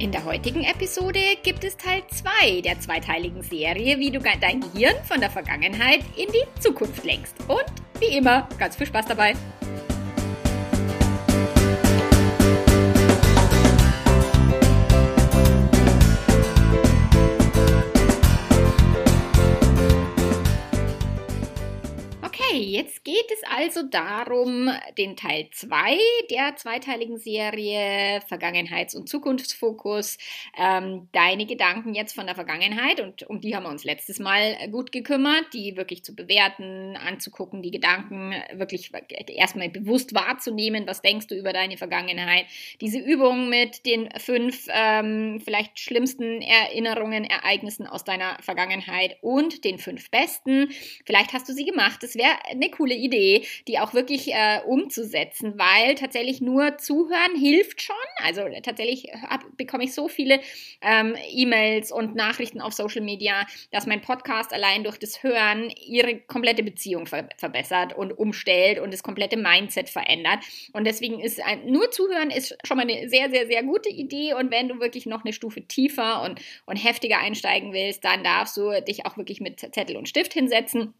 In der heutigen Episode gibt es Teil 2 der zweiteiligen Serie, wie du dein Gehirn von der Vergangenheit in die Zukunft lenkst. Und wie immer, ganz viel Spaß dabei. Jetzt geht es also darum, den Teil 2 der zweiteiligen Serie Vergangenheits- und Zukunftsfokus, ähm, deine Gedanken jetzt von der Vergangenheit und um die haben wir uns letztes Mal gut gekümmert, die wirklich zu bewerten, anzugucken, die Gedanken wirklich erstmal bewusst wahrzunehmen, was denkst du über deine Vergangenheit. Diese Übung mit den fünf ähm, vielleicht schlimmsten Erinnerungen, Ereignissen aus deiner Vergangenheit und den fünf besten. Vielleicht hast du sie gemacht. Das wäre eine coole Idee, die auch wirklich äh, umzusetzen, weil tatsächlich nur zuhören hilft schon. Also tatsächlich hab, bekomme ich so viele ähm, E-Mails und Nachrichten auf Social Media, dass mein Podcast allein durch das Hören ihre komplette Beziehung ver verbessert und umstellt und das komplette Mindset verändert. Und deswegen ist ein, nur zuhören ist schon mal eine sehr, sehr, sehr gute Idee. Und wenn du wirklich noch eine Stufe tiefer und, und heftiger einsteigen willst, dann darfst du dich auch wirklich mit Zettel und Stift hinsetzen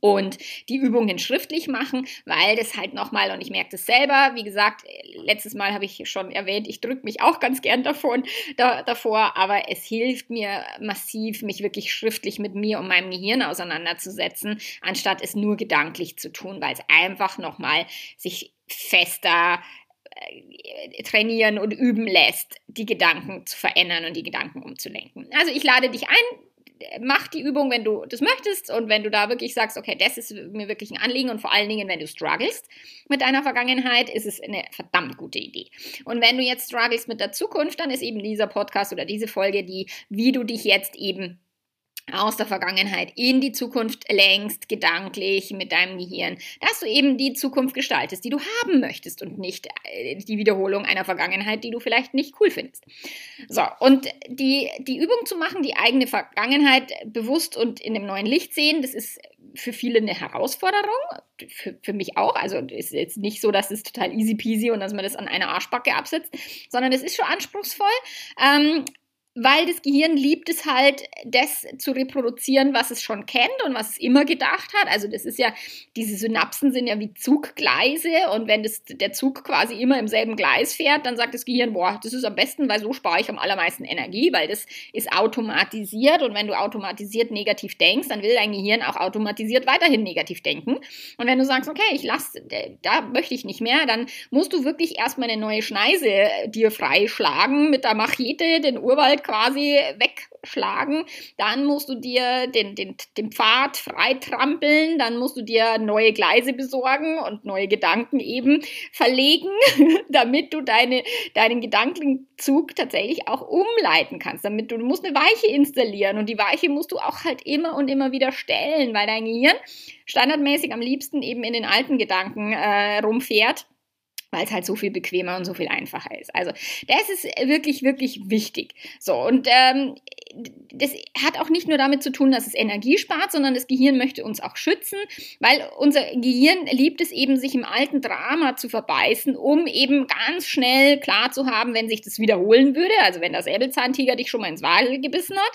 und die Übungen schriftlich machen, weil das halt nochmal, und ich merke das selber, wie gesagt, letztes Mal habe ich schon erwähnt, ich drücke mich auch ganz gern davon, da, davor, aber es hilft mir massiv, mich wirklich schriftlich mit mir und meinem Gehirn auseinanderzusetzen, anstatt es nur gedanklich zu tun, weil es einfach nochmal sich fester äh, trainieren und üben lässt, die Gedanken zu verändern und die Gedanken umzulenken. Also ich lade dich ein, mach die Übung, wenn du das möchtest und wenn du da wirklich sagst, okay, das ist mir wirklich ein Anliegen und vor allen Dingen, wenn du strugglest mit deiner Vergangenheit, ist es eine verdammt gute Idee. Und wenn du jetzt strugglest mit der Zukunft, dann ist eben dieser Podcast oder diese Folge die, wie du dich jetzt eben aus der Vergangenheit in die Zukunft lenkst, gedanklich mit deinem Gehirn, dass du eben die Zukunft gestaltest, die du haben möchtest und nicht äh, die Wiederholung einer Vergangenheit, die du vielleicht nicht cool findest. So, und die, die Übung zu machen, die eigene Vergangenheit bewusst und in dem neuen Licht sehen, das ist für viele eine Herausforderung, für, für mich auch. Also es ist jetzt nicht so, dass es total easy peasy und dass man das an einer Arschbacke absetzt, sondern es ist schon anspruchsvoll. Ähm, weil das Gehirn liebt es halt, das zu reproduzieren, was es schon kennt und was es immer gedacht hat. Also das ist ja, diese Synapsen sind ja wie Zuggleise und wenn das, der Zug quasi immer im selben Gleis fährt, dann sagt das Gehirn, boah, das ist am besten, weil so spare ich am allermeisten Energie, weil das ist automatisiert und wenn du automatisiert negativ denkst, dann will dein Gehirn auch automatisiert weiterhin negativ denken. Und wenn du sagst, okay, ich lasse, da möchte ich nicht mehr, dann musst du wirklich erstmal eine neue Schneise dir freischlagen mit der Machete, den Urwald quasi wegschlagen. Dann musst du dir den, den, den Pfad freitrampeln, dann musst du dir neue Gleise besorgen und neue Gedanken eben verlegen, damit du deine, deinen Gedankenzug tatsächlich auch umleiten kannst. Damit du, du musst eine Weiche installieren und die Weiche musst du auch halt immer und immer wieder stellen, weil dein Gehirn standardmäßig am liebsten eben in den alten Gedanken äh, rumfährt weil es halt so viel bequemer und so viel einfacher ist. Also das ist wirklich, wirklich wichtig. So, und ähm, das hat auch nicht nur damit zu tun, dass es Energie spart, sondern das Gehirn möchte uns auch schützen, weil unser Gehirn liebt es eben, sich im alten Drama zu verbeißen, um eben ganz schnell klar zu haben, wenn sich das wiederholen würde, also wenn der Säbelzahntiger dich schon mal ins Wadel gebissen hat,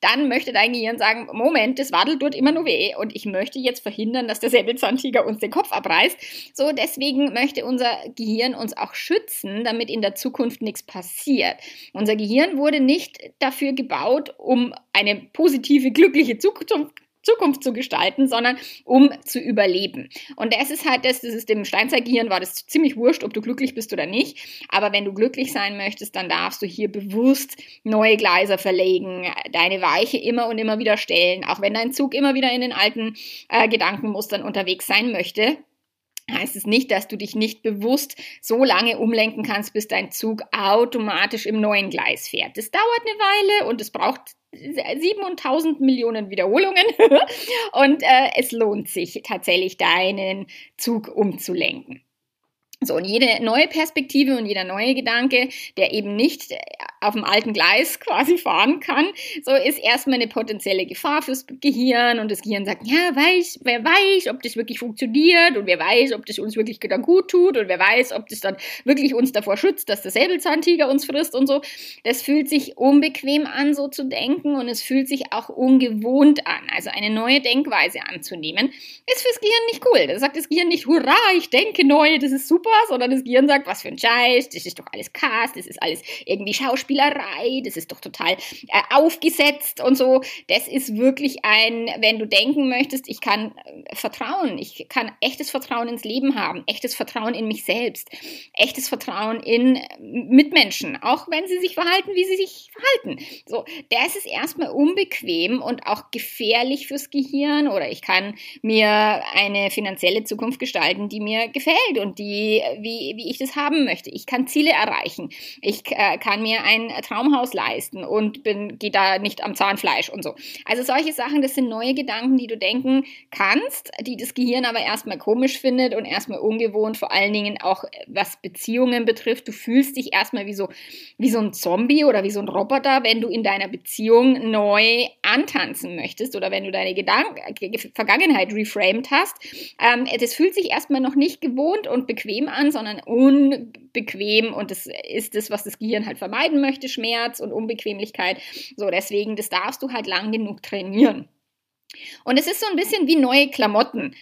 dann möchte dein Gehirn sagen, Moment, das Wadel tut immer nur weh und ich möchte jetzt verhindern, dass der Säbelzahntiger uns den Kopf abreißt. So, deswegen möchte unser Gehirn uns auch schützen, damit in der Zukunft nichts passiert. Unser Gehirn wurde nicht dafür gebaut, um eine positive, glückliche Zukunft Zukunft zu gestalten, sondern um zu überleben. Und das ist halt das, das ist dem Steinzeitgehirn war das ziemlich wurscht, ob du glücklich bist oder nicht. Aber wenn du glücklich sein möchtest, dann darfst du hier bewusst neue Gleiser verlegen, deine Weiche immer und immer wieder stellen, auch wenn dein Zug immer wieder in den alten äh, Gedankenmustern unterwegs sein möchte heißt es nicht, dass du dich nicht bewusst so lange umlenken kannst, bis dein Zug automatisch im neuen Gleis fährt. Das dauert eine Weile und es braucht 7000 Millionen Wiederholungen und äh, es lohnt sich tatsächlich, deinen Zug umzulenken. So, und jede neue Perspektive und jeder neue Gedanke, der eben nicht auf dem alten Gleis quasi fahren kann, so ist erstmal eine potenzielle Gefahr fürs Gehirn und das Gehirn sagt, ja, weiß, wer weiß, ob das wirklich funktioniert und wer weiß, ob das uns wirklich dann gut tut und wer weiß, ob das dann wirklich uns davor schützt, dass der Säbelzahntiger uns frisst und so. Das fühlt sich unbequem an, so zu denken und es fühlt sich auch ungewohnt an. Also eine neue Denkweise anzunehmen, ist fürs Gehirn nicht cool. Da sagt das Gehirn nicht, hurra, ich denke neu, das ist super, sondern das Gehirn sagt, was für ein Scheiß, das ist doch alles Cast, das ist alles irgendwie Schauspiel Schauspielerei, das ist doch total äh, aufgesetzt und so. Das ist wirklich ein, wenn du denken möchtest, ich kann äh, Vertrauen, ich kann echtes Vertrauen ins Leben haben, echtes Vertrauen in mich selbst, echtes Vertrauen in äh, Mitmenschen, auch wenn sie sich verhalten, wie sie sich verhalten. So, das ist erstmal unbequem und auch gefährlich fürs Gehirn oder ich kann mir eine finanzielle Zukunft gestalten, die mir gefällt und die, wie, wie ich das haben möchte. Ich kann Ziele erreichen. Ich äh, kann mir ein ein Traumhaus leisten und bin, gehe da nicht am Zahnfleisch und so. Also solche Sachen, das sind neue Gedanken, die du denken kannst, die das Gehirn aber erstmal komisch findet und erstmal ungewohnt, vor allen Dingen auch was Beziehungen betrifft. Du fühlst dich erstmal wie so, wie so ein Zombie oder wie so ein Roboter, wenn du in deiner Beziehung neu antanzen möchtest oder wenn du deine Gedanken, Vergangenheit reframed hast. Ähm, das fühlt sich erstmal noch nicht gewohnt und bequem an, sondern unbequem und das ist das, was das Gehirn halt vermeiden möchte möchte, Schmerz und Unbequemlichkeit. So, deswegen, das darfst du halt lang genug trainieren. Und es ist so ein bisschen wie neue Klamotten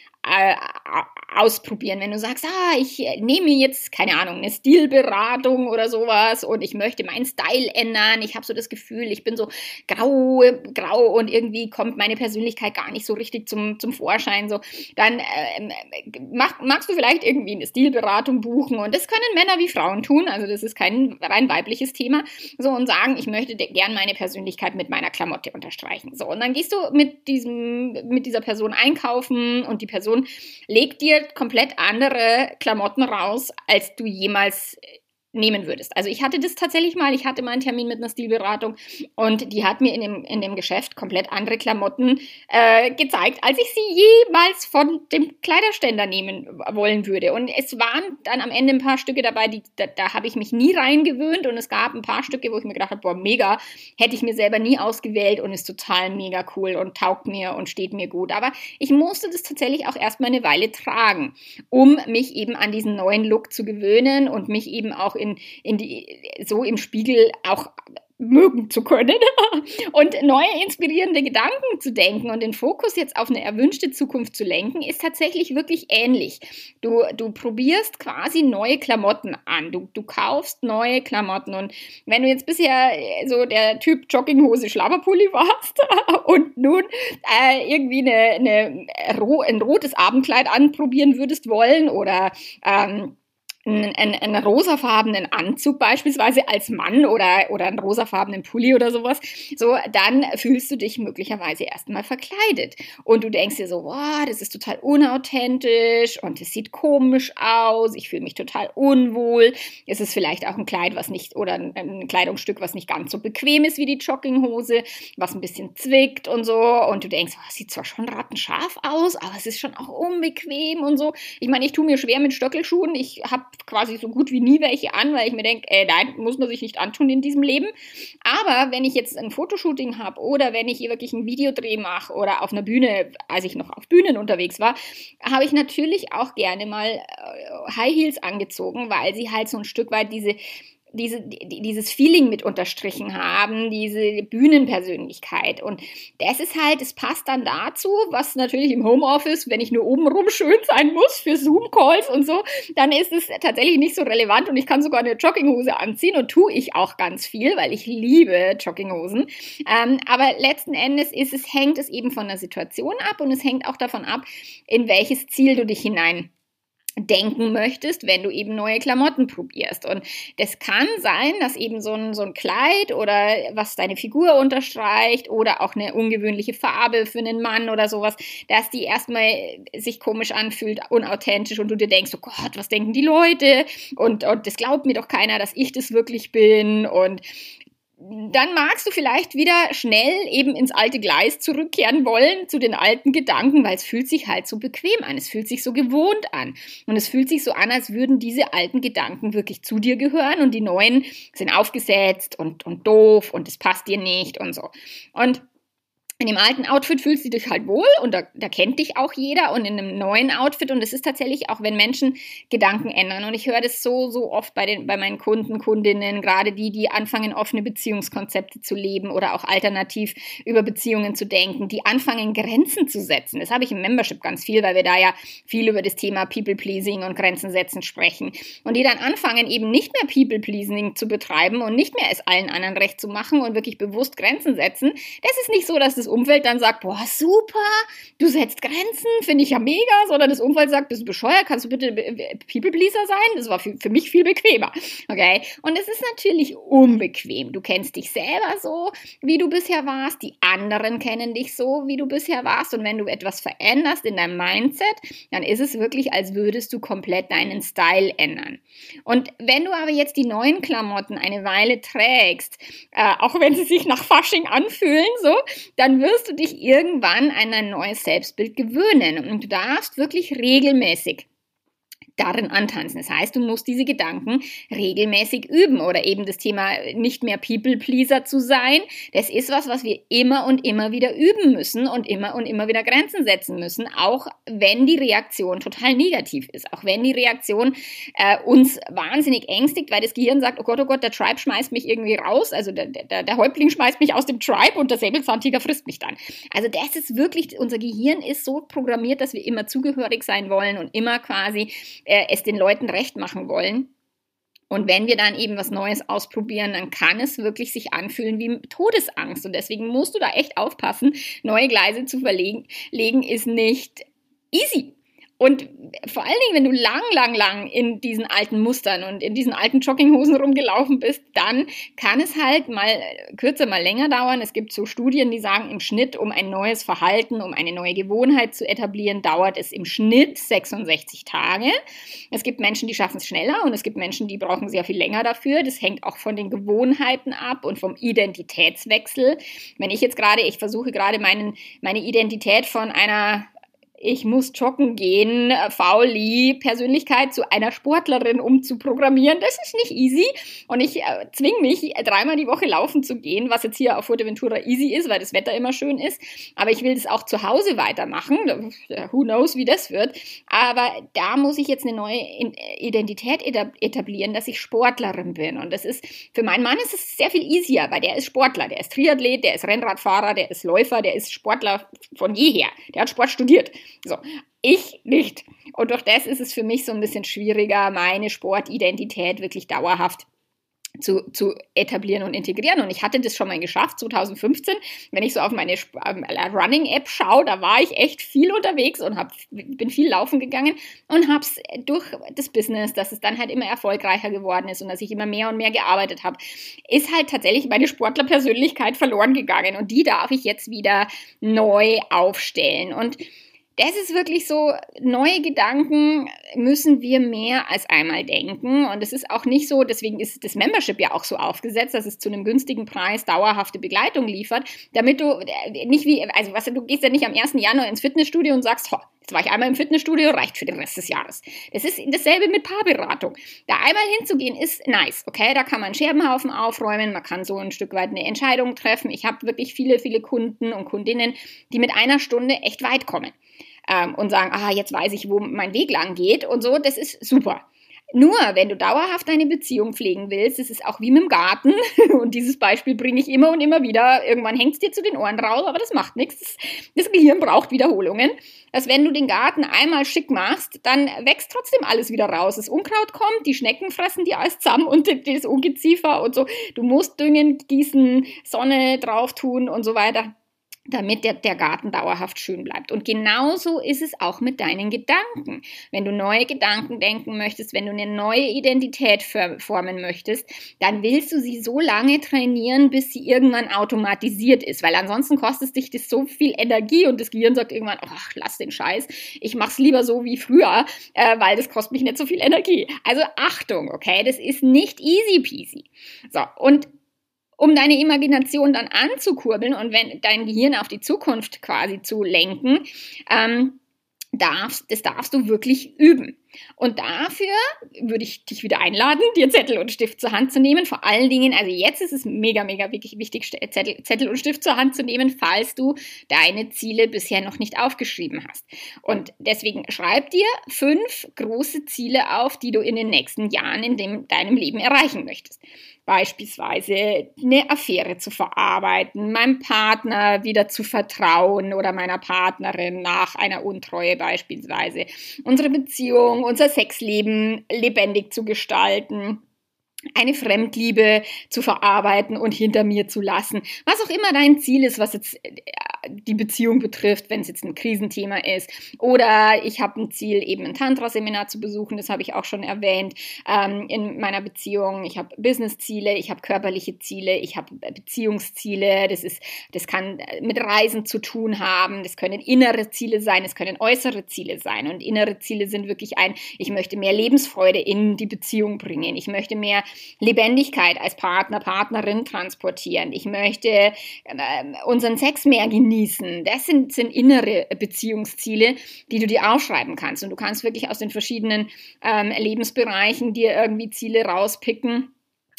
ausprobieren. Wenn du sagst, ah, ich nehme jetzt, keine Ahnung, eine Stilberatung oder sowas und ich möchte meinen Style ändern, ich habe so das Gefühl, ich bin so grau, grau und irgendwie kommt meine Persönlichkeit gar nicht so richtig zum, zum Vorschein, so, dann äh, mach, magst du vielleicht irgendwie eine Stilberatung buchen und das können Männer wie Frauen tun, also das ist kein rein weibliches Thema, so und sagen, ich möchte gern meine Persönlichkeit mit meiner Klamotte unterstreichen. So, und dann gehst du mit diesem, mit dieser Person einkaufen und die Person legt dir komplett andere Klamotten raus, als du jemals nehmen würdest. Also ich hatte das tatsächlich mal, ich hatte mal einen Termin mit einer Stilberatung und die hat mir in dem, in dem Geschäft komplett andere Klamotten äh, gezeigt, als ich sie jemals von dem Kleiderständer nehmen wollen würde. Und es waren dann am Ende ein paar Stücke dabei, die, da, da habe ich mich nie reingewöhnt und es gab ein paar Stücke, wo ich mir gedacht habe, boah, mega, hätte ich mir selber nie ausgewählt und ist total mega cool und taugt mir und steht mir gut. Aber ich musste das tatsächlich auch erstmal eine Weile tragen, um mich eben an diesen neuen Look zu gewöhnen und mich eben auch in, in die, so im Spiegel auch mögen zu können und neue inspirierende Gedanken zu denken und den Fokus jetzt auf eine erwünschte Zukunft zu lenken, ist tatsächlich wirklich ähnlich. Du, du probierst quasi neue Klamotten an. Du, du kaufst neue Klamotten und wenn du jetzt bisher so der Typ Jogginghose Schlabberpulli warst und nun äh, irgendwie eine, eine, ein rotes Abendkleid anprobieren würdest wollen oder ähm, einen, einen, einen rosafarbenen Anzug beispielsweise als Mann oder, oder einen rosafarbenen Pulli oder sowas, so, dann fühlst du dich möglicherweise erstmal verkleidet. Und du denkst dir so, wow, das ist total unauthentisch und es sieht komisch aus, ich fühle mich total unwohl. Es ist vielleicht auch ein Kleid, was nicht, oder ein, Kleidungsstück, was nicht ganz so bequem ist wie die Jogginghose, was ein bisschen zwickt und so. Und du denkst, oh, sieht zwar schon rattenscharf aus, aber es ist schon auch unbequem und so. Ich meine, ich tue mir schwer mit Stöckelschuhen. Ich habe quasi so gut wie nie welche an, weil ich mir denke, äh, nein, muss man sich nicht antun in diesem Leben. Aber wenn ich jetzt ein Fotoshooting habe oder wenn ich hier wirklich einen Videodreh mache oder auf einer Bühne, als ich noch auf Bühnen unterwegs war, habe ich natürlich auch gerne mal äh, High Heels angezogen, weil sie halt so ein Stück weit diese diese, dieses Feeling mit unterstrichen haben, diese Bühnenpersönlichkeit. Und das ist halt, es passt dann dazu, was natürlich im Homeoffice, wenn ich nur obenrum schön sein muss für Zoom-Calls und so, dann ist es tatsächlich nicht so relevant und ich kann sogar eine Jogginghose anziehen und tue ich auch ganz viel, weil ich liebe Jogginghosen. Ähm, aber letzten Endes ist es, hängt es eben von der Situation ab und es hängt auch davon ab, in welches Ziel du dich hinein denken möchtest, wenn du eben neue Klamotten probierst. Und das kann sein, dass eben so ein, so ein Kleid oder was deine Figur unterstreicht oder auch eine ungewöhnliche Farbe für einen Mann oder sowas, dass die erstmal sich komisch anfühlt, unauthentisch und du dir denkst, oh Gott, was denken die Leute? Und, und das glaubt mir doch keiner, dass ich das wirklich bin. Und dann magst du vielleicht wieder schnell eben ins alte Gleis zurückkehren wollen, zu den alten Gedanken, weil es fühlt sich halt so bequem an, es fühlt sich so gewohnt an. Und es fühlt sich so an, als würden diese alten Gedanken wirklich zu dir gehören und die neuen sind aufgesetzt und, und doof und es passt dir nicht und so. Und in dem alten Outfit fühlst du dich halt wohl und da, da kennt dich auch jeder und in einem neuen Outfit und es ist tatsächlich auch, wenn Menschen Gedanken ändern und ich höre das so, so oft bei, den, bei meinen Kunden, Kundinnen, gerade die, die anfangen, offene Beziehungskonzepte zu leben oder auch alternativ über Beziehungen zu denken, die anfangen, Grenzen zu setzen. Das habe ich im Membership ganz viel, weil wir da ja viel über das Thema People-Pleasing und Grenzen setzen sprechen und die dann anfangen, eben nicht mehr People-Pleasing zu betreiben und nicht mehr es allen anderen recht zu machen und wirklich bewusst Grenzen setzen. Das ist nicht so, dass das Umfeld dann sagt, boah, super, du setzt Grenzen, finde ich ja mega, sondern das Umfeld sagt, bist du bescheuert, kannst du bitte People Pleaser sein? Das war für, für mich viel bequemer. Okay? Und es ist natürlich unbequem. Du kennst dich selber so, wie du bisher warst, die anderen kennen dich so, wie du bisher warst und wenn du etwas veränderst in deinem Mindset, dann ist es wirklich, als würdest du komplett deinen Style ändern. Und wenn du aber jetzt die neuen Klamotten eine Weile trägst, äh, auch wenn sie sich nach Fasching anfühlen, so, dann wirst du dich irgendwann an ein neues Selbstbild gewöhnen. Und du darfst wirklich regelmäßig darin antanzen. Das heißt, du musst diese Gedanken regelmäßig üben oder eben das Thema nicht mehr People-Pleaser zu sein. Das ist was, was wir immer und immer wieder üben müssen und immer und immer wieder Grenzen setzen müssen, auch wenn die Reaktion total negativ ist, auch wenn die Reaktion äh, uns wahnsinnig ängstigt, weil das Gehirn sagt, oh Gott, oh Gott, der Tribe schmeißt mich irgendwie raus, also der, der, der Häuptling schmeißt mich aus dem Tribe und der Säbelzahntiger frisst mich dann. Also das ist wirklich, unser Gehirn ist so programmiert, dass wir immer zugehörig sein wollen und immer quasi äh, es den Leuten recht machen wollen. Und wenn wir dann eben was Neues ausprobieren, dann kann es wirklich sich anfühlen wie Todesangst. Und deswegen musst du da echt aufpassen. Neue Gleise zu verlegen legen ist nicht easy. Und vor allen Dingen, wenn du lang, lang, lang in diesen alten Mustern und in diesen alten Jogginghosen rumgelaufen bist, dann kann es halt mal kürzer, mal länger dauern. Es gibt so Studien, die sagen, im Schnitt, um ein neues Verhalten, um eine neue Gewohnheit zu etablieren, dauert es im Schnitt 66 Tage. Es gibt Menschen, die schaffen es schneller und es gibt Menschen, die brauchen sehr viel länger dafür. Das hängt auch von den Gewohnheiten ab und vom Identitätswechsel. Wenn ich jetzt gerade, ich versuche gerade meinen, meine Identität von einer ich muss joggen gehen, fauli Persönlichkeit zu einer Sportlerin umzuprogrammieren. Das ist nicht easy. Und ich äh, zwinge mich, dreimal die Woche laufen zu gehen, was jetzt hier auf Fuerteventura easy ist, weil das Wetter immer schön ist. Aber ich will das auch zu Hause weitermachen. Who knows, wie das wird. Aber da muss ich jetzt eine neue Identität etablieren, dass ich Sportlerin bin. Und das ist, für meinen Mann ist es sehr viel easier, weil der ist Sportler. Der ist Triathlet, der ist Rennradfahrer, der ist Läufer, der ist Sportler von jeher. Der hat Sport studiert. So, ich nicht. Und durch das ist es für mich so ein bisschen schwieriger, meine Sportidentität wirklich dauerhaft zu, zu etablieren und integrieren. Und ich hatte das schon mal geschafft, 2015. Wenn ich so auf meine ähm, Running-App schaue, da war ich echt viel unterwegs und hab, bin viel laufen gegangen und habe es durch das Business, dass es dann halt immer erfolgreicher geworden ist und dass ich immer mehr und mehr gearbeitet habe, ist halt tatsächlich meine Sportlerpersönlichkeit verloren gegangen. Und die darf ich jetzt wieder neu aufstellen. Und das ist wirklich so, neue Gedanken müssen wir mehr als einmal denken. Und es ist auch nicht so, deswegen ist das Membership ja auch so aufgesetzt, dass es zu einem günstigen Preis dauerhafte Begleitung liefert, damit du äh, nicht wie, also was du gehst ja nicht am 1. Januar ins Fitnessstudio und sagst, Jetzt war ich einmal im Fitnessstudio, reicht für den Rest des Jahres. Das ist dasselbe mit Paarberatung. Da einmal hinzugehen ist nice, okay? Da kann man Scherbenhaufen aufräumen, man kann so ein Stück weit eine Entscheidung treffen. Ich habe wirklich viele, viele Kunden und Kundinnen, die mit einer Stunde echt weit kommen ähm, und sagen, ah, jetzt weiß ich, wo mein Weg lang geht und so, das ist super. Nur, wenn du dauerhaft eine Beziehung pflegen willst, das ist auch wie mit dem Garten, und dieses Beispiel bringe ich immer und immer wieder, irgendwann hängt es dir zu den Ohren raus, aber das macht nichts. Das Gehirn braucht Wiederholungen. Dass wenn du den Garten einmal schick machst, dann wächst trotzdem alles wieder raus. Das Unkraut kommt, die Schnecken fressen die alles zusammen und das Ungeziefer und so. Du musst düngen, gießen, Sonne drauf tun und so weiter. Damit der, der Garten dauerhaft schön bleibt. Und genauso ist es auch mit deinen Gedanken. Wenn du neue Gedanken denken möchtest, wenn du eine neue Identität formen möchtest, dann willst du sie so lange trainieren, bis sie irgendwann automatisiert ist, weil ansonsten kostet dich das so viel Energie und das Gehirn sagt irgendwann, ach, lass den Scheiß, ich mach's lieber so wie früher, äh, weil das kostet mich nicht so viel Energie. Also Achtung, okay, das ist nicht easy peasy. So, und um deine Imagination dann anzukurbeln und wenn dein Gehirn auf die Zukunft quasi zu lenken, ähm, darfst, das darfst du wirklich üben. Und dafür würde ich dich wieder einladen, dir Zettel und Stift zur Hand zu nehmen. Vor allen Dingen, also jetzt ist es mega, mega wichtig, Zettel, Zettel und Stift zur Hand zu nehmen, falls du deine Ziele bisher noch nicht aufgeschrieben hast. Und deswegen schreib dir fünf große Ziele auf, die du in den nächsten Jahren in dem, deinem Leben erreichen möchtest beispielsweise eine Affäre zu verarbeiten, meinem Partner wieder zu vertrauen oder meiner Partnerin nach einer Untreue beispielsweise, unsere Beziehung, unser Sexleben lebendig zu gestalten eine Fremdliebe zu verarbeiten und hinter mir zu lassen. Was auch immer dein Ziel ist, was jetzt äh, die Beziehung betrifft, wenn es jetzt ein Krisenthema ist. Oder ich habe ein Ziel, eben ein Tantra-Seminar zu besuchen, das habe ich auch schon erwähnt ähm, in meiner Beziehung. Ich habe Business-Ziele, ich habe körperliche Ziele, ich habe Beziehungsziele. Das, ist, das kann mit Reisen zu tun haben, das können innere Ziele sein, es können äußere Ziele sein. Und innere Ziele sind wirklich ein, ich möchte mehr Lebensfreude in die Beziehung bringen, ich möchte mehr Lebendigkeit als Partner, Partnerin transportieren. Ich möchte äh, unseren Sex mehr genießen. Das sind, sind innere Beziehungsziele, die du dir aufschreiben kannst. Und du kannst wirklich aus den verschiedenen ähm, Lebensbereichen dir irgendwie Ziele rauspicken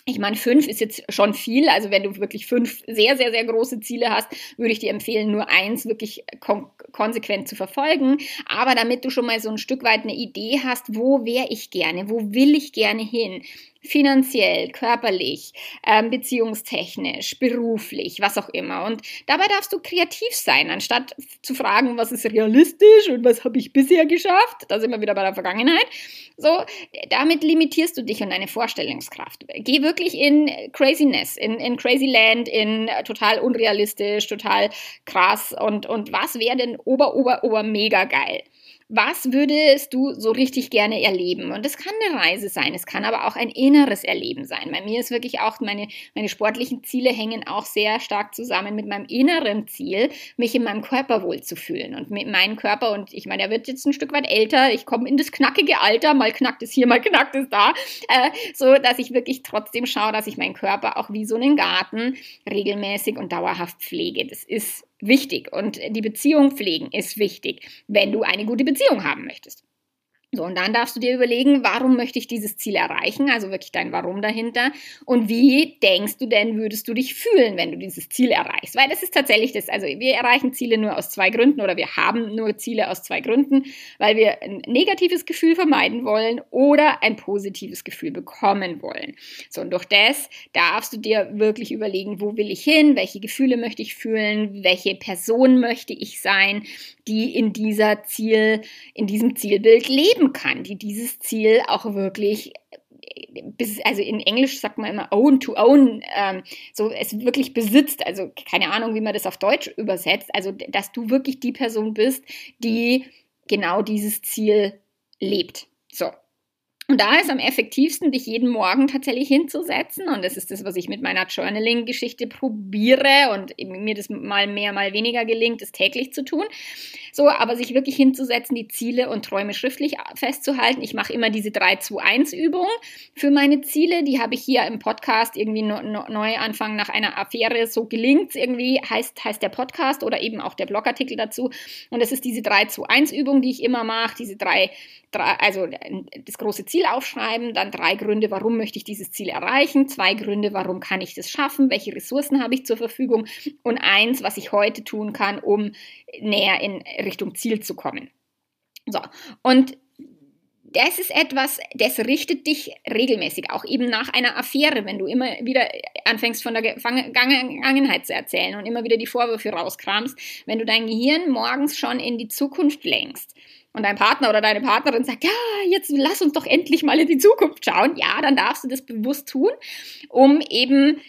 ich meine, fünf ist jetzt schon viel. Also wenn du wirklich fünf sehr, sehr, sehr große Ziele hast, würde ich dir empfehlen, nur eins wirklich kon konsequent zu verfolgen. Aber damit du schon mal so ein Stück weit eine Idee hast, wo wäre ich gerne, wo will ich gerne hin, finanziell, körperlich, ähm, beziehungstechnisch, beruflich, was auch immer. Und dabei darfst du kreativ sein, anstatt zu fragen, was ist realistisch und was habe ich bisher geschafft. Da sind wir wieder bei der Vergangenheit. So, damit limitierst du dich und deine Vorstellungskraft. Geh wirklich in Craziness, in, in Crazy Land, in total unrealistisch, total krass und, und was wäre denn ober, ober, ober mega geil? Was würdest du so richtig gerne erleben? Und es kann eine Reise sein, es kann aber auch ein inneres Erleben sein. Bei mir ist wirklich auch, meine, meine sportlichen Ziele hängen auch sehr stark zusammen mit meinem inneren Ziel, mich in meinem Körper wohlzufühlen und mit meinem Körper. Und ich meine, er wird jetzt ein Stück weit älter, ich komme in das knackige Alter, mal knackt es hier, mal knackt es da, äh, so dass ich wirklich trotzdem schaue, dass ich meinen Körper auch wie so einen Garten regelmäßig und dauerhaft pflege. Das ist wichtig und die Beziehung pflegen ist wichtig, wenn du eine gute Beziehung haben möchtest. So, und dann darfst du dir überlegen, warum möchte ich dieses Ziel erreichen, also wirklich dein Warum dahinter. Und wie denkst du denn, würdest du dich fühlen, wenn du dieses Ziel erreichst? Weil das ist tatsächlich das, also wir erreichen Ziele nur aus zwei Gründen oder wir haben nur Ziele aus zwei Gründen, weil wir ein negatives Gefühl vermeiden wollen oder ein positives Gefühl bekommen wollen. So, und durch das darfst du dir wirklich überlegen, wo will ich hin, welche Gefühle möchte ich fühlen, welche Person möchte ich sein, die in dieser Ziel, in diesem Zielbild leben kann, die dieses Ziel auch wirklich also in Englisch sagt man immer own to own, ähm, so es wirklich besitzt, also keine Ahnung, wie man das auf Deutsch übersetzt, also dass du wirklich die Person bist, die genau dieses Ziel lebt. So. Und da ist am effektivsten, dich jeden Morgen tatsächlich hinzusetzen. Und das ist das, was ich mit meiner Journaling-Geschichte probiere und mir das mal mehr, mal weniger gelingt, es täglich zu tun. So, aber sich wirklich hinzusetzen, die Ziele und Träume schriftlich festzuhalten. Ich mache immer diese 3-2-1-Übung für meine Ziele. Die habe ich hier im Podcast irgendwie neu anfangen nach einer Affäre. So gelingt irgendwie, heißt, heißt der Podcast oder eben auch der Blogartikel dazu. Und das ist diese 3-2-1-Übung, die ich immer mache. Diese drei, drei, also das große Ziel aufschreiben, dann drei Gründe, warum möchte ich dieses Ziel erreichen, zwei Gründe, warum kann ich das schaffen, welche Ressourcen habe ich zur Verfügung und eins, was ich heute tun kann, um näher in Richtung Ziel zu kommen. So, und das ist etwas, das richtet dich regelmäßig, auch eben nach einer Affäre, wenn du immer wieder anfängst von der Vergangenheit zu erzählen und immer wieder die Vorwürfe rauskramst, wenn du dein Gehirn morgens schon in die Zukunft lenkst und dein Partner oder deine Partnerin sagt, ja, jetzt lass uns doch endlich mal in die Zukunft schauen, ja, dann darfst du das bewusst tun, um eben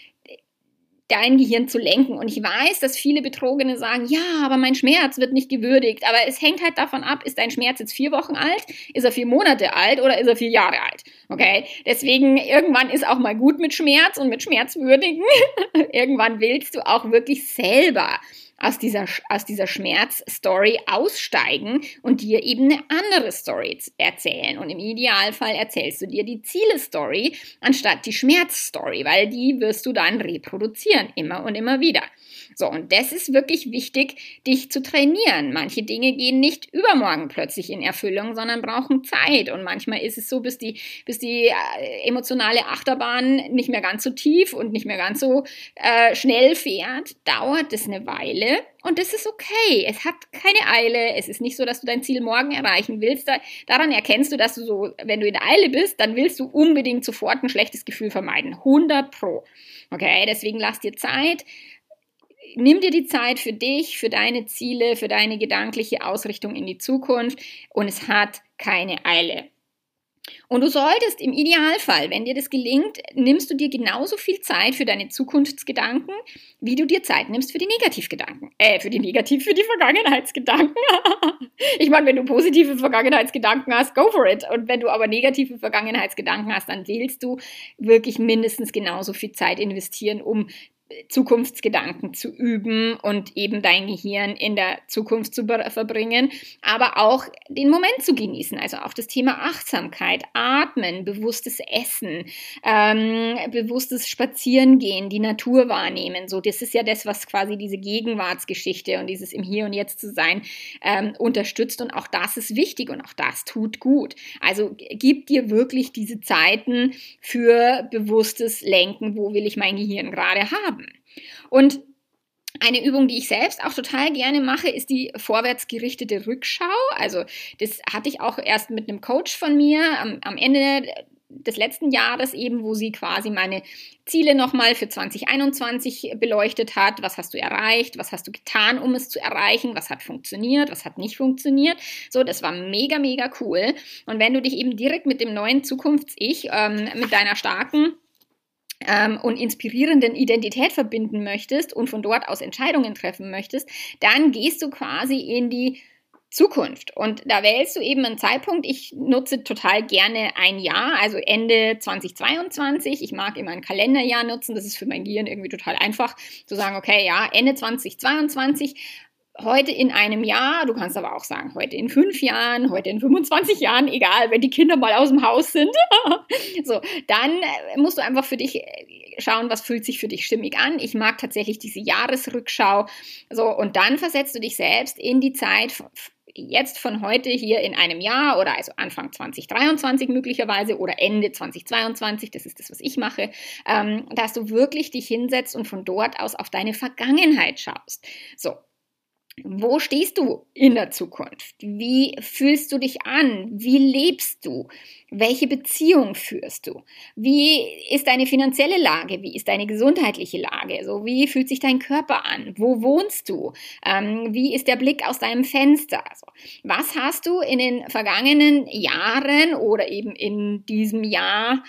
dein Gehirn zu lenken. Und ich weiß, dass viele Betrogene sagen, ja, aber mein Schmerz wird nicht gewürdigt. Aber es hängt halt davon ab, ist dein Schmerz jetzt vier Wochen alt, ist er vier Monate alt oder ist er vier Jahre alt? Okay? Deswegen, irgendwann ist auch mal gut mit Schmerz und mit Schmerzwürdigen. irgendwann willst du auch wirklich selber aus dieser, aus dieser Schmerzstory aussteigen und dir eben eine andere Story erzählen. Und im Idealfall erzählst du dir die Ziele-Story anstatt die Schmerz-Story, weil die wirst du dann reproduzieren, immer und immer wieder. So, und das ist wirklich wichtig, dich zu trainieren. Manche Dinge gehen nicht übermorgen plötzlich in Erfüllung, sondern brauchen Zeit. Und manchmal ist es so, bis die, bis die äh, emotionale Achterbahn nicht mehr ganz so tief und nicht mehr ganz so äh, schnell fährt, dauert es eine Weile. Und das ist okay. Es hat keine Eile. Es ist nicht so, dass du dein Ziel morgen erreichen willst. Da, daran erkennst du, dass du so, wenn du in Eile bist, dann willst du unbedingt sofort ein schlechtes Gefühl vermeiden. 100 pro. Okay, deswegen lass dir Zeit nimm dir die Zeit für dich, für deine Ziele, für deine gedankliche Ausrichtung in die Zukunft und es hat keine Eile. Und du solltest im Idealfall, wenn dir das gelingt, nimmst du dir genauso viel Zeit für deine Zukunftsgedanken, wie du dir Zeit nimmst für die Negativgedanken. Äh, für die Negativ, für die Vergangenheitsgedanken. ich meine, wenn du positive Vergangenheitsgedanken hast, go for it. Und wenn du aber negative Vergangenheitsgedanken hast, dann willst du wirklich mindestens genauso viel Zeit investieren, um Zukunftsgedanken zu üben und eben dein Gehirn in der Zukunft zu verbringen, aber auch den Moment zu genießen. Also auch das Thema Achtsamkeit, Atmen, bewusstes Essen, ähm, bewusstes Spazierengehen, die Natur wahrnehmen. So, das ist ja das, was quasi diese Gegenwartsgeschichte und dieses im Hier und Jetzt zu sein ähm, unterstützt. Und auch das ist wichtig und auch das tut gut. Also gib dir wirklich diese Zeiten für bewusstes Lenken. Wo will ich mein Gehirn gerade haben? Und eine Übung, die ich selbst auch total gerne mache, ist die vorwärtsgerichtete Rückschau. Also das hatte ich auch erst mit einem Coach von mir am, am Ende des letzten Jahres eben, wo sie quasi meine Ziele nochmal für 2021 beleuchtet hat. Was hast du erreicht? Was hast du getan, um es zu erreichen? Was hat funktioniert? Was hat nicht funktioniert? So, das war mega, mega cool. Und wenn du dich eben direkt mit dem neuen Zukunfts-Ich, ähm, mit deiner starken ähm, und inspirierenden Identität verbinden möchtest und von dort aus Entscheidungen treffen möchtest, dann gehst du quasi in die Zukunft. Und da wählst du eben einen Zeitpunkt. Ich nutze total gerne ein Jahr, also Ende 2022. Ich mag immer ein Kalenderjahr nutzen. Das ist für mein Gehirn irgendwie total einfach zu sagen, okay, ja, Ende 2022 heute in einem Jahr, du kannst aber auch sagen, heute in fünf Jahren, heute in 25 Jahren, egal, wenn die Kinder mal aus dem Haus sind. so, dann äh, musst du einfach für dich äh, schauen, was fühlt sich für dich stimmig an. Ich mag tatsächlich diese Jahresrückschau. So, und dann versetzt du dich selbst in die Zeit jetzt von heute hier in einem Jahr oder also Anfang 2023 möglicherweise oder Ende 2022, das ist das, was ich mache, ähm, dass du wirklich dich hinsetzt und von dort aus auf deine Vergangenheit schaust. So, wo stehst du in der Zukunft? Wie fühlst du dich an? Wie lebst du? Welche Beziehung führst du? Wie ist deine finanzielle Lage? Wie ist deine gesundheitliche Lage? So, wie fühlt sich dein Körper an? Wo wohnst du? Ähm, wie ist der Blick aus deinem Fenster? Also, was hast du in den vergangenen Jahren oder eben in diesem Jahr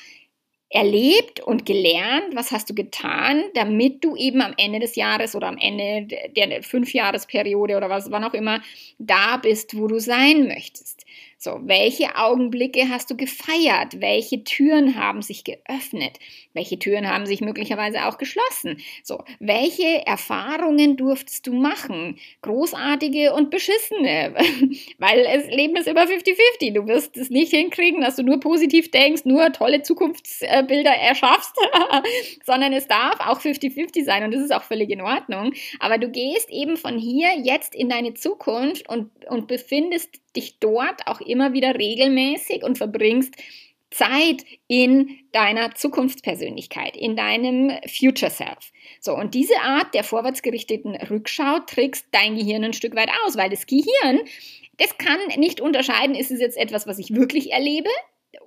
erlebt und gelernt? Was hast du getan, damit du eben am Ende des Jahres oder am Ende der Fünfjahresperiode oder was, wann auch immer da bist, wo du sein möchtest? So, welche Augenblicke hast du gefeiert? Welche Türen haben sich geöffnet? Welche Türen haben sich möglicherweise auch geschlossen? So, welche Erfahrungen durftest du machen? Großartige und beschissene. Weil das Leben ist immer 50-50. Du wirst es nicht hinkriegen, dass du nur positiv denkst, nur tolle Zukunftsbilder erschaffst, sondern es darf auch 50-50 sein und das ist auch völlig in Ordnung. Aber du gehst eben von hier jetzt in deine Zukunft und, und befindest dich dort auch immer wieder regelmäßig und verbringst Zeit in deiner Zukunftspersönlichkeit, in deinem Future Self. So, und diese Art der vorwärtsgerichteten Rückschau trickst dein Gehirn ein Stück weit aus, weil das Gehirn, das kann nicht unterscheiden, ist es jetzt etwas, was ich wirklich erlebe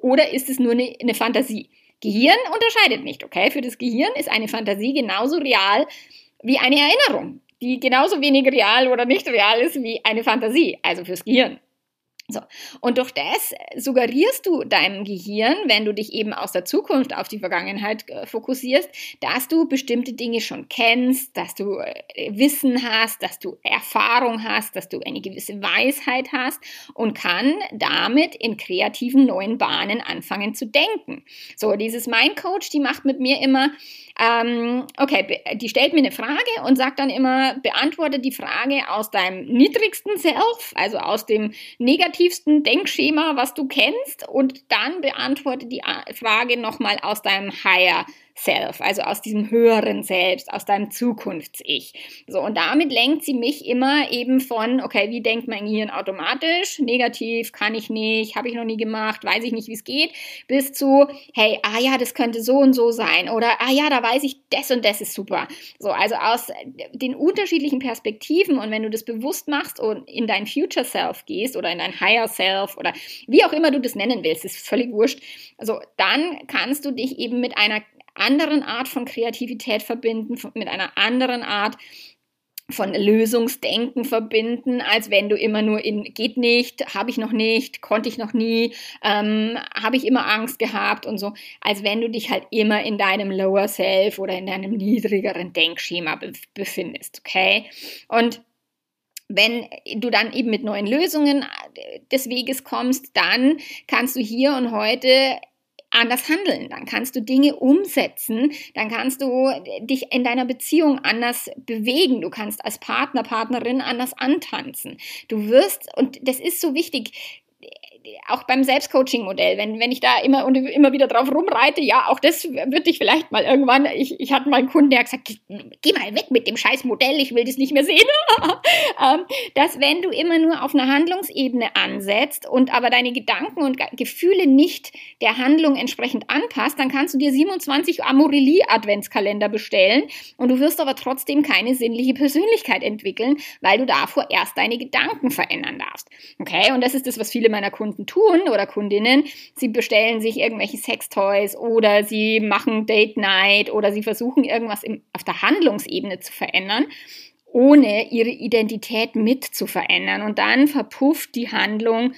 oder ist es nur eine, eine Fantasie. Gehirn unterscheidet nicht, okay? Für das Gehirn ist eine Fantasie genauso real wie eine Erinnerung, die genauso wenig real oder nicht real ist wie eine Fantasie, also fürs Gehirn. So. Und durch das suggerierst du deinem Gehirn, wenn du dich eben aus der Zukunft auf die Vergangenheit äh, fokussierst, dass du bestimmte Dinge schon kennst, dass du äh, Wissen hast, dass du Erfahrung hast, dass du eine gewisse Weisheit hast und kann damit in kreativen neuen Bahnen anfangen zu denken. So, dieses Mind Coach, die macht mit mir immer, ähm, okay, die stellt mir eine Frage und sagt dann immer, beantworte die Frage aus deinem niedrigsten Self, also aus dem negativsten Denkschema, was du kennst, und dann beantworte die Frage nochmal aus deinem Higher Self, also aus diesem höheren Selbst, aus deinem Zukunfts-Ich. So, und damit lenkt sie mich immer eben von, okay, wie denkt mein Gehirn automatisch? Negativ, kann ich nicht, habe ich noch nie gemacht, weiß ich nicht, wie es geht, bis zu, hey, ah ja, das könnte so und so sein oder ah ja, da weiß ich, das und das ist super. So, also aus den unterschiedlichen Perspektiven und wenn du das bewusst machst und in dein Future Self gehst oder in dein Higher Self oder wie auch immer du das nennen willst, ist völlig wurscht. Also dann kannst du dich eben mit einer anderen Art von Kreativität verbinden, mit einer anderen Art von Lösungsdenken verbinden, als wenn du immer nur in geht nicht, habe ich noch nicht, konnte ich noch nie, ähm, habe ich immer Angst gehabt und so, als wenn du dich halt immer in deinem Lower Self oder in deinem niedrigeren Denkschema be befindest, okay? Und wenn du dann eben mit neuen Lösungen äh, des Weges kommst, dann kannst du hier und heute anders handeln, dann kannst du Dinge umsetzen, dann kannst du dich in deiner Beziehung anders bewegen, du kannst als Partner, Partnerin anders antanzen. Du wirst, und das ist so wichtig, auch beim Selbstcoaching-Modell, wenn, wenn ich da immer und immer wieder drauf rumreite, ja, auch das würde ich vielleicht mal irgendwann, ich, ich hatte mal einen Kunden, der hat gesagt, geh mal weg mit dem scheiß Modell, ich will das nicht mehr sehen. Ähm, dass wenn du immer nur auf einer Handlungsebene ansetzt und aber deine Gedanken und Gefühle nicht der Handlung entsprechend anpasst, dann kannst du dir 27 Amorelie-Adventskalender bestellen und du wirst aber trotzdem keine sinnliche Persönlichkeit entwickeln, weil du davor erst deine Gedanken verändern darfst. Okay, und das ist das, was viele meiner Kunden Kunden tun oder Kundinnen. Sie bestellen sich irgendwelche Sextoys oder sie machen Date Night oder sie versuchen irgendwas im, auf der Handlungsebene zu verändern ohne ihre Identität mit zu verändern. Und dann verpufft die Handlung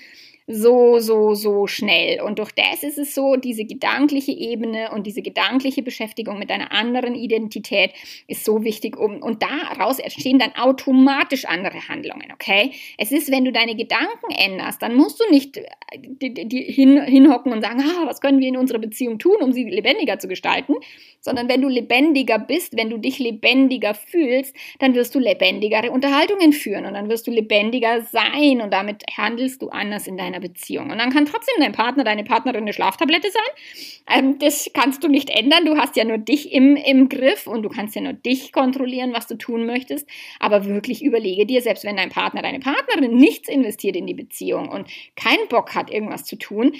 so, so, so schnell. Und durch das ist es so, diese gedankliche Ebene und diese gedankliche Beschäftigung mit einer anderen Identität ist so wichtig, um, und daraus entstehen dann automatisch andere Handlungen, okay? Es ist, wenn du deine Gedanken änderst, dann musst du nicht äh, die, die hin, hinhocken und sagen, ah, was können wir in unserer Beziehung tun, um sie lebendiger zu gestalten, sondern wenn du lebendiger bist, wenn du dich lebendiger fühlst, dann wirst du lebendigere Unterhaltungen führen und dann wirst du lebendiger sein und damit handelst du anders in deiner einer Beziehung. Und dann kann trotzdem dein Partner, deine Partnerin eine Schlaftablette sein. Ähm, das kannst du nicht ändern. Du hast ja nur dich im, im Griff und du kannst ja nur dich kontrollieren, was du tun möchtest. Aber wirklich überlege dir, selbst wenn dein Partner, deine Partnerin nichts investiert in die Beziehung und keinen Bock hat, irgendwas zu tun,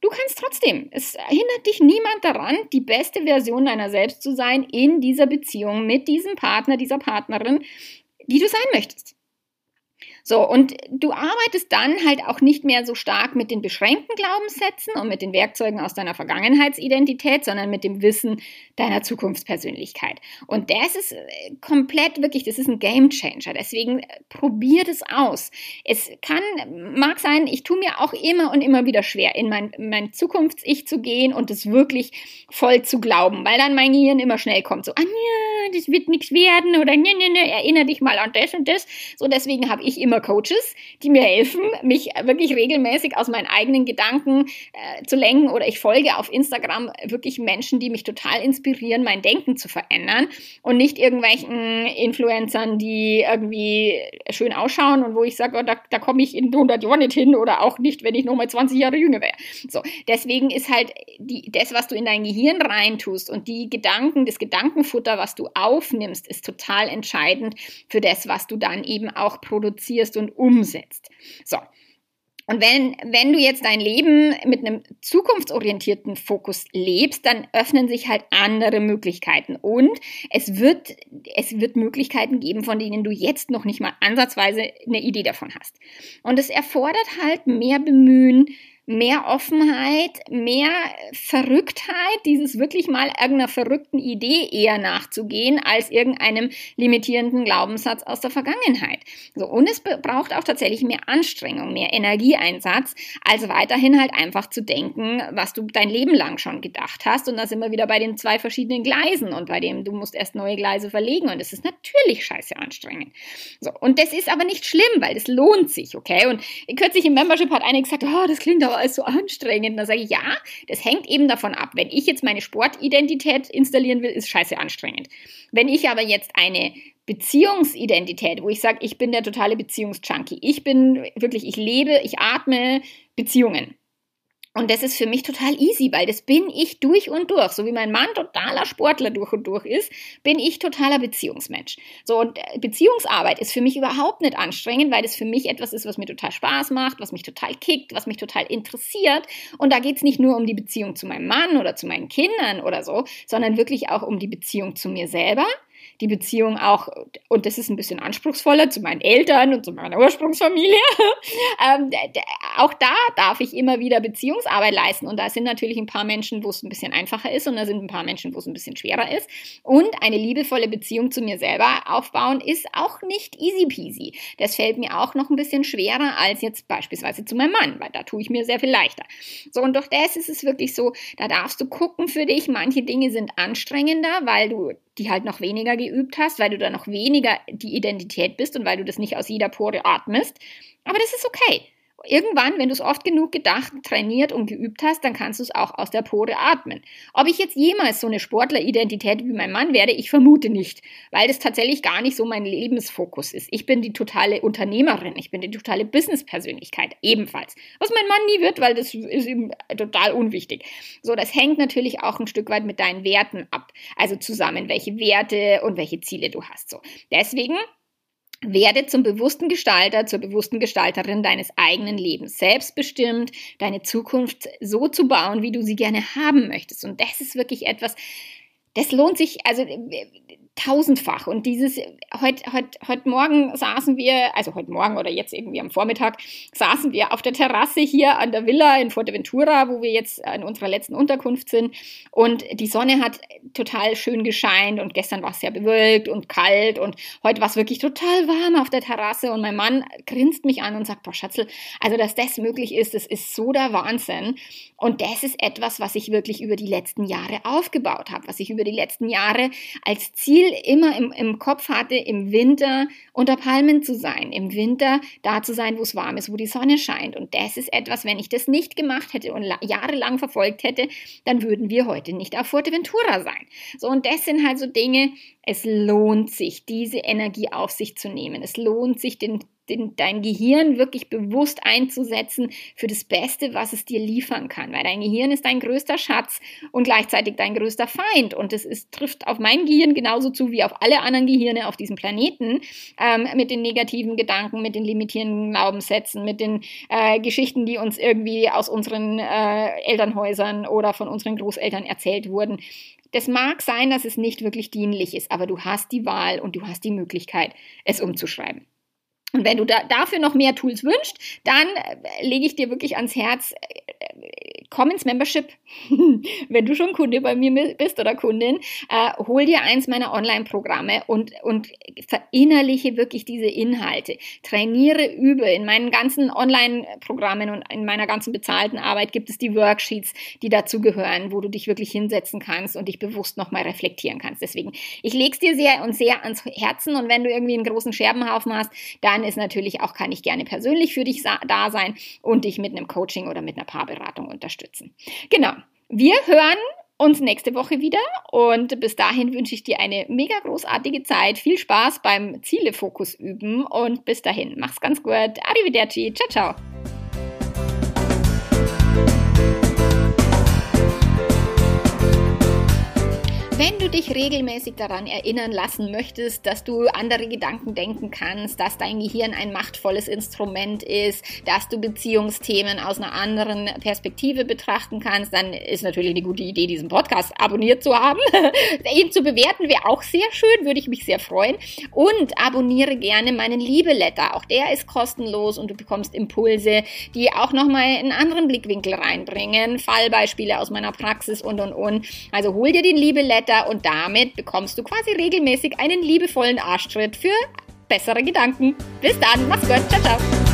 Du kannst trotzdem. Es hindert dich niemand daran, die beste Version deiner selbst zu sein in dieser Beziehung mit diesem Partner, dieser Partnerin, die du sein möchtest. So, und du arbeitest dann halt auch nicht mehr so stark mit den beschränkten Glaubenssätzen und mit den Werkzeugen aus deiner Vergangenheitsidentität, sondern mit dem Wissen deiner Zukunftspersönlichkeit. Und das ist äh, komplett wirklich, das ist ein Game Changer. Deswegen äh, probier das aus. Es kann, mag sein, ich tue mir auch immer und immer wieder schwer, in mein, mein Zukunfts-Ich zu gehen und es wirklich voll zu glauben, weil dann mein Gehirn immer schnell kommt, so, ah, ja, das wird nichts werden oder ne, ne, ne, erinnere dich mal an das und das. So, deswegen habe ich immer Coaches, die mir helfen, mich wirklich regelmäßig aus meinen eigenen Gedanken äh, zu lenken oder ich folge auf Instagram wirklich Menschen, die mich total inspirieren, mein Denken zu verändern und nicht irgendwelchen Influencern, die irgendwie schön ausschauen und wo ich sage, oh, da, da komme ich in 100 Jahren nicht hin oder auch nicht, wenn ich noch mal 20 Jahre jünger wäre. So, deswegen ist halt die, das, was du in dein Gehirn reintust und die Gedanken, das Gedankenfutter, was du aufnimmst, ist total entscheidend für das, was du dann eben auch produzierst und umsetzt. So. Und wenn, wenn du jetzt dein Leben mit einem zukunftsorientierten Fokus lebst, dann öffnen sich halt andere Möglichkeiten. Und es wird, es wird Möglichkeiten geben, von denen du jetzt noch nicht mal ansatzweise eine Idee davon hast. Und es erfordert halt mehr Bemühen, mehr Offenheit, mehr Verrücktheit, dieses wirklich mal irgendeiner verrückten Idee eher nachzugehen, als irgendeinem limitierenden Glaubenssatz aus der Vergangenheit. So, und es braucht auch tatsächlich mehr Anstrengung, mehr Energieeinsatz, als weiterhin halt einfach zu denken, was du dein Leben lang schon gedacht hast. Und da sind wir wieder bei den zwei verschiedenen Gleisen und bei dem du musst erst neue Gleise verlegen und es ist natürlich scheiße anstrengend. So, und das ist aber nicht schlimm, weil das lohnt sich, okay? Und kürzlich im Membership hat eine gesagt, oh, das klingt aber alles so anstrengend. Da sage ich, ja, das hängt eben davon ab. Wenn ich jetzt meine Sportidentität installieren will, ist scheiße anstrengend. Wenn ich aber jetzt eine Beziehungsidentität, wo ich sage, ich bin der totale Beziehungsjunkie. Ich bin wirklich, ich lebe, ich atme Beziehungen. Und das ist für mich total easy, weil das bin ich durch und durch. So wie mein Mann totaler Sportler durch und durch ist, bin ich totaler Beziehungsmensch. So, und äh, Beziehungsarbeit ist für mich überhaupt nicht anstrengend, weil das für mich etwas ist, was mir total Spaß macht, was mich total kickt, was mich total interessiert. Und da geht es nicht nur um die Beziehung zu meinem Mann oder zu meinen Kindern oder so, sondern wirklich auch um die Beziehung zu mir selber die Beziehung auch, und das ist ein bisschen anspruchsvoller, zu meinen Eltern und zu meiner Ursprungsfamilie. ähm, auch da darf ich immer wieder Beziehungsarbeit leisten. Und da sind natürlich ein paar Menschen, wo es ein bisschen einfacher ist und da sind ein paar Menschen, wo es ein bisschen schwerer ist. Und eine liebevolle Beziehung zu mir selber aufbauen ist auch nicht easy peasy. Das fällt mir auch noch ein bisschen schwerer als jetzt beispielsweise zu meinem Mann, weil da tue ich mir sehr viel leichter. So, und durch das ist es wirklich so, da darfst du gucken für dich. Manche Dinge sind anstrengender, weil du die halt noch weniger geübt hast, weil du da noch weniger die Identität bist und weil du das nicht aus jeder Pore atmest. Aber das ist okay. Irgendwann, wenn du es oft genug gedacht, trainiert und geübt hast, dann kannst du es auch aus der Pore atmen. Ob ich jetzt jemals so eine Sportleridentität wie mein Mann werde, ich vermute nicht, weil das tatsächlich gar nicht so mein Lebensfokus ist. Ich bin die totale Unternehmerin, ich bin die totale Businesspersönlichkeit ebenfalls. Was mein Mann nie wird, weil das ist ihm total unwichtig. So, das hängt natürlich auch ein Stück weit mit deinen Werten ab. Also zusammen, welche Werte und welche Ziele du hast. So, deswegen werde zum bewussten Gestalter, zur bewussten Gestalterin deines eigenen Lebens, selbstbestimmt deine Zukunft so zu bauen, wie du sie gerne haben möchtest. Und das ist wirklich etwas, das lohnt sich, also tausendfach. Und dieses, heute heut, heut Morgen saßen wir, also heute Morgen oder jetzt irgendwie am Vormittag, saßen wir auf der Terrasse hier an der Villa in Fuerteventura, wo wir jetzt in unserer letzten Unterkunft sind. Und die Sonne hat total schön gescheint und gestern war es sehr bewölkt und kalt und heute war es wirklich total warm auf der Terrasse. Und mein Mann grinst mich an und sagt, boah Schatzel, also dass das möglich ist, das ist so der Wahnsinn. Und das ist etwas, was ich wirklich über die letzten Jahre aufgebaut habe, was ich über die letzten Jahre als Ziel immer im, im Kopf hatte, im Winter unter Palmen zu sein, im Winter da zu sein, wo es warm ist, wo die Sonne scheint. Und das ist etwas, wenn ich das nicht gemacht hätte und jahrelang verfolgt hätte, dann würden wir heute nicht auf Fuerteventura sein. So, und das sind halt so Dinge, es lohnt sich, diese Energie auf sich zu nehmen. Es lohnt sich, den den, dein Gehirn wirklich bewusst einzusetzen für das Beste, was es dir liefern kann. Weil dein Gehirn ist dein größter Schatz und gleichzeitig dein größter Feind. Und es ist, trifft auf mein Gehirn genauso zu wie auf alle anderen Gehirne auf diesem Planeten ähm, mit den negativen Gedanken, mit den limitierenden Glaubenssätzen, mit den äh, Geschichten, die uns irgendwie aus unseren äh, Elternhäusern oder von unseren Großeltern erzählt wurden. Das mag sein, dass es nicht wirklich dienlich ist, aber du hast die Wahl und du hast die Möglichkeit, es umzuschreiben. Und wenn du da, dafür noch mehr Tools wünschst, dann äh, lege ich dir wirklich ans Herz, äh, komm ins Membership. wenn du schon Kunde bei mir bist oder Kundin, äh, hol dir eins meiner Online-Programme und, und verinnerliche wirklich diese Inhalte. Trainiere, übe. In meinen ganzen Online-Programmen und in meiner ganzen bezahlten Arbeit gibt es die Worksheets, die dazu gehören, wo du dich wirklich hinsetzen kannst und dich bewusst nochmal reflektieren kannst. Deswegen, ich lege es dir sehr und sehr ans Herzen und wenn du irgendwie einen großen Scherbenhaufen hast, dann dann ist natürlich auch, kann ich gerne persönlich für dich da sein und dich mit einem Coaching oder mit einer Paarberatung unterstützen. Genau. Wir hören uns nächste Woche wieder und bis dahin wünsche ich dir eine mega großartige Zeit. Viel Spaß beim Zielefokus üben und bis dahin. Mach's ganz gut. Arrivederci. Ciao, ciao. Wenn du dich regelmäßig daran erinnern lassen möchtest, dass du andere Gedanken denken kannst, dass dein Gehirn ein machtvolles Instrument ist, dass du Beziehungsthemen aus einer anderen Perspektive betrachten kannst, dann ist natürlich eine gute Idee, diesen Podcast abonniert zu haben. Ihn zu bewerten wäre auch sehr schön, würde ich mich sehr freuen. Und abonniere gerne meinen Liebe-Letter. Auch der ist kostenlos und du bekommst Impulse, die auch nochmal einen anderen Blickwinkel reinbringen. Fallbeispiele aus meiner Praxis und und und. Also hol dir den Liebe-Letter Newsletter und damit bekommst du quasi regelmäßig einen liebevollen Arschtritt für bessere Gedanken. Bis dann, mach's gut, ciao, ciao.